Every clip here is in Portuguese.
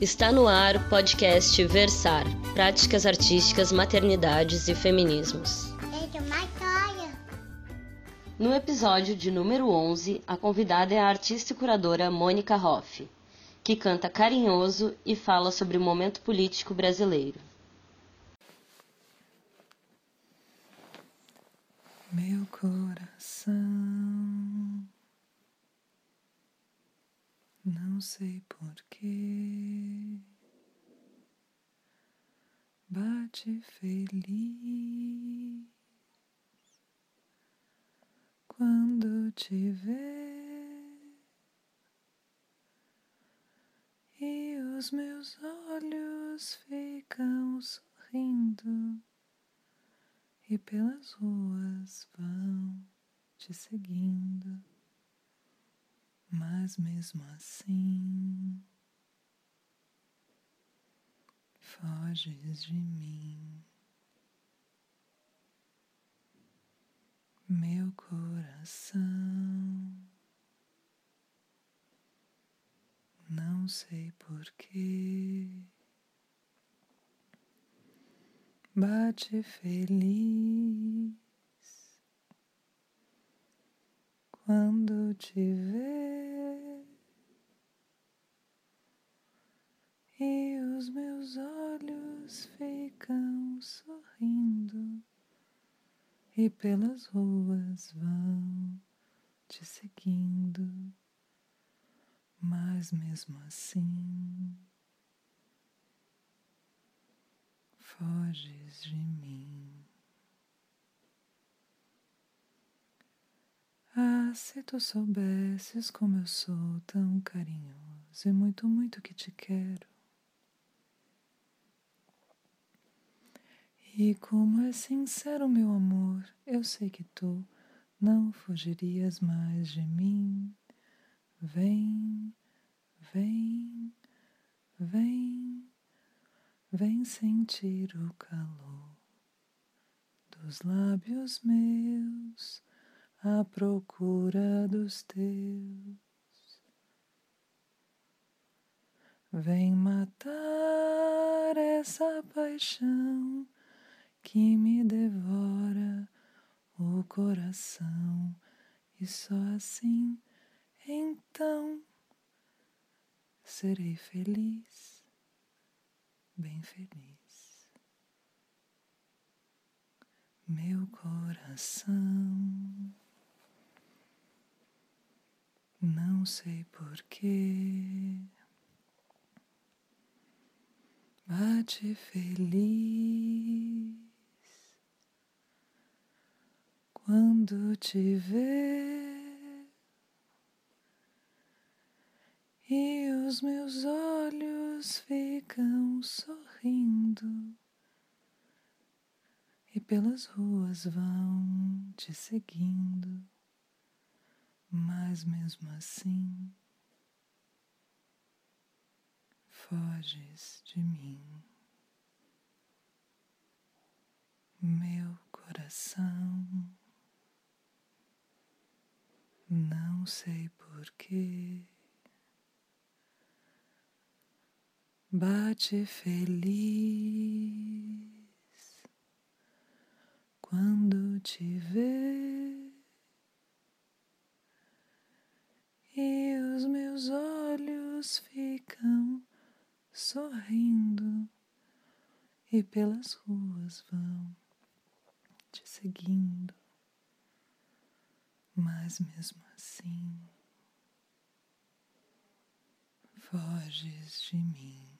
Está no ar o podcast Versar Práticas Artísticas, Maternidades e Feminismos. No episódio de número 11, a convidada é a artista e curadora Mônica Hoff, que canta carinhoso e fala sobre o momento político brasileiro. Meu coração, não sei porquê, bate feliz. Quando te vê e os meus olhos ficam sorrindo e pelas ruas vão te seguindo, mas mesmo assim foges de mim. Meu coração, não sei porquê bate feliz quando te vê e os meus olhos ficam sorrindo. E pelas ruas vão te seguindo, mas mesmo assim foges de mim. Se tu soubesses como eu sou tão carinhoso e muito, muito que te quero. E como é sincero meu amor, eu sei que tu não fugirias mais de mim. Vem, vem, vem. Vem sentir o calor dos lábios meus à procura dos teus. Vem matar essa paixão que me devora o coração, e só assim então serei feliz bem feliz. Meu coração, não sei porquê, bate feliz quando te vê. e os meus olhos ficam sorrindo e pelas ruas vão te seguindo, mas mesmo assim foges de mim. Meu coração, não sei porquê. bate feliz quando te vê e os meus olhos ficam sorrindo e pelas ruas vão te seguindo, mas mesmo assim foges de mim.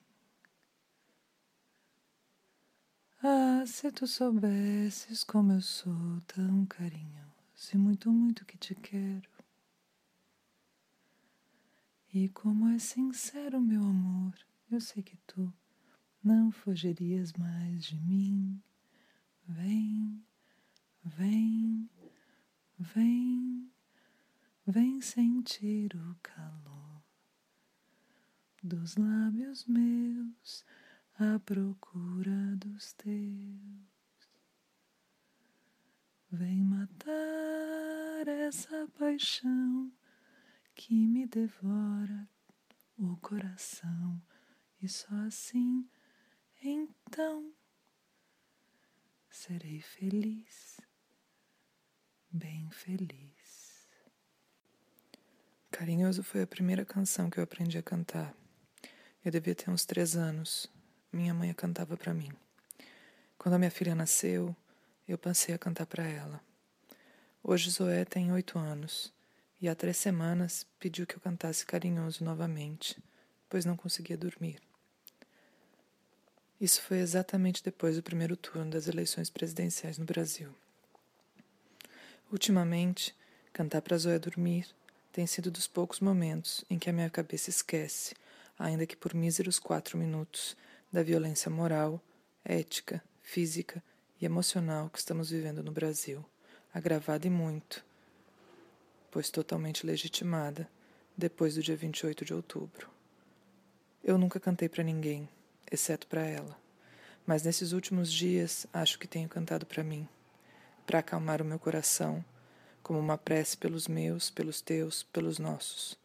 Ah, se tu soubesses como eu sou tão carinhoso e muito, muito que te quero. E como é sincero meu amor, eu sei que tu não fugirias mais de mim. Vem, vem, vem, vem sentir o calor dos lábios meus à procura dos teus. Vem matar essa paixão que me devora o coração, e só assim, então, serei feliz, bem feliz. Carinhoso foi a primeira canção que eu aprendi a cantar. Eu devia ter uns três anos. Minha mãe cantava para mim. Quando a minha filha nasceu, eu passei a cantar para ela. Hoje Zoé tem oito anos e há três semanas pediu que eu cantasse carinhoso novamente, pois não conseguia dormir. Isso foi exatamente depois do primeiro turno das eleições presidenciais no Brasil. Ultimamente, cantar para Zoé dormir tem sido dos poucos momentos em que a minha cabeça esquece, ainda que por míseros quatro minutos, da violência moral, ética, física e emocional que estamos vivendo no Brasil, agravada e muito, pois totalmente legitimada depois do dia 28 de outubro. Eu nunca cantei para ninguém exceto para ela. Mas nesses últimos dias acho que tenho cantado para mim, para acalmar o meu coração, como uma prece pelos meus, pelos teus, pelos nossos,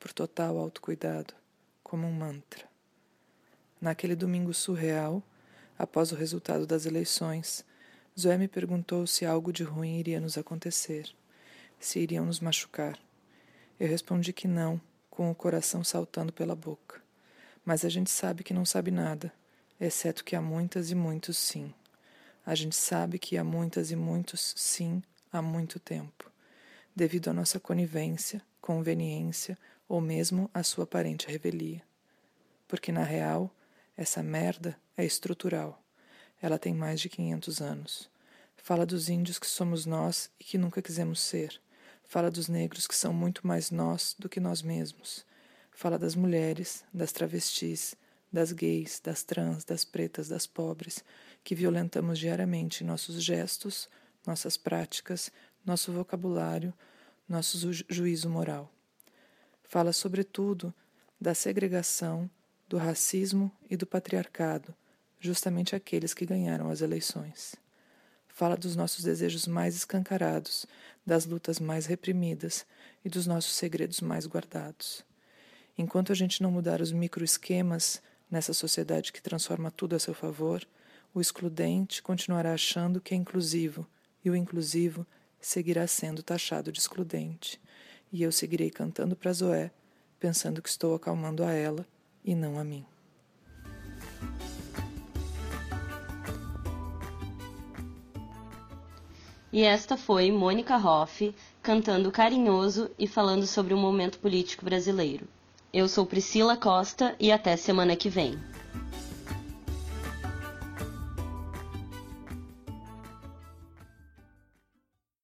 por total autocuidado, como um mantra. Naquele domingo surreal, após o resultado das eleições, Zoé me perguntou se algo de ruim iria nos acontecer, se iriam nos machucar. Eu respondi que não, com o coração saltando pela boca mas a gente sabe que não sabe nada, exceto que há muitas e muitos sim. A gente sabe que há muitas e muitos sim há muito tempo, devido à nossa conivência, conveniência ou mesmo à sua aparente revelia. Porque na real, essa merda é estrutural. Ela tem mais de 500 anos. Fala dos índios que somos nós e que nunca quisemos ser. Fala dos negros que são muito mais nós do que nós mesmos Fala das mulheres, das travestis, das gays, das trans, das pretas, das pobres, que violentamos diariamente nossos gestos, nossas práticas, nosso vocabulário, nosso ju juízo moral. Fala, sobretudo, da segregação, do racismo e do patriarcado, justamente aqueles que ganharam as eleições. Fala dos nossos desejos mais escancarados, das lutas mais reprimidas e dos nossos segredos mais guardados. Enquanto a gente não mudar os microesquemas nessa sociedade que transforma tudo a seu favor, o excludente continuará achando que é inclusivo e o inclusivo seguirá sendo taxado de excludente. E eu seguirei cantando para Zoé, pensando que estou acalmando a ela e não a mim. E esta foi Mônica Hoff cantando carinhoso e falando sobre o momento político brasileiro. Eu sou Priscila Costa e até semana que vem.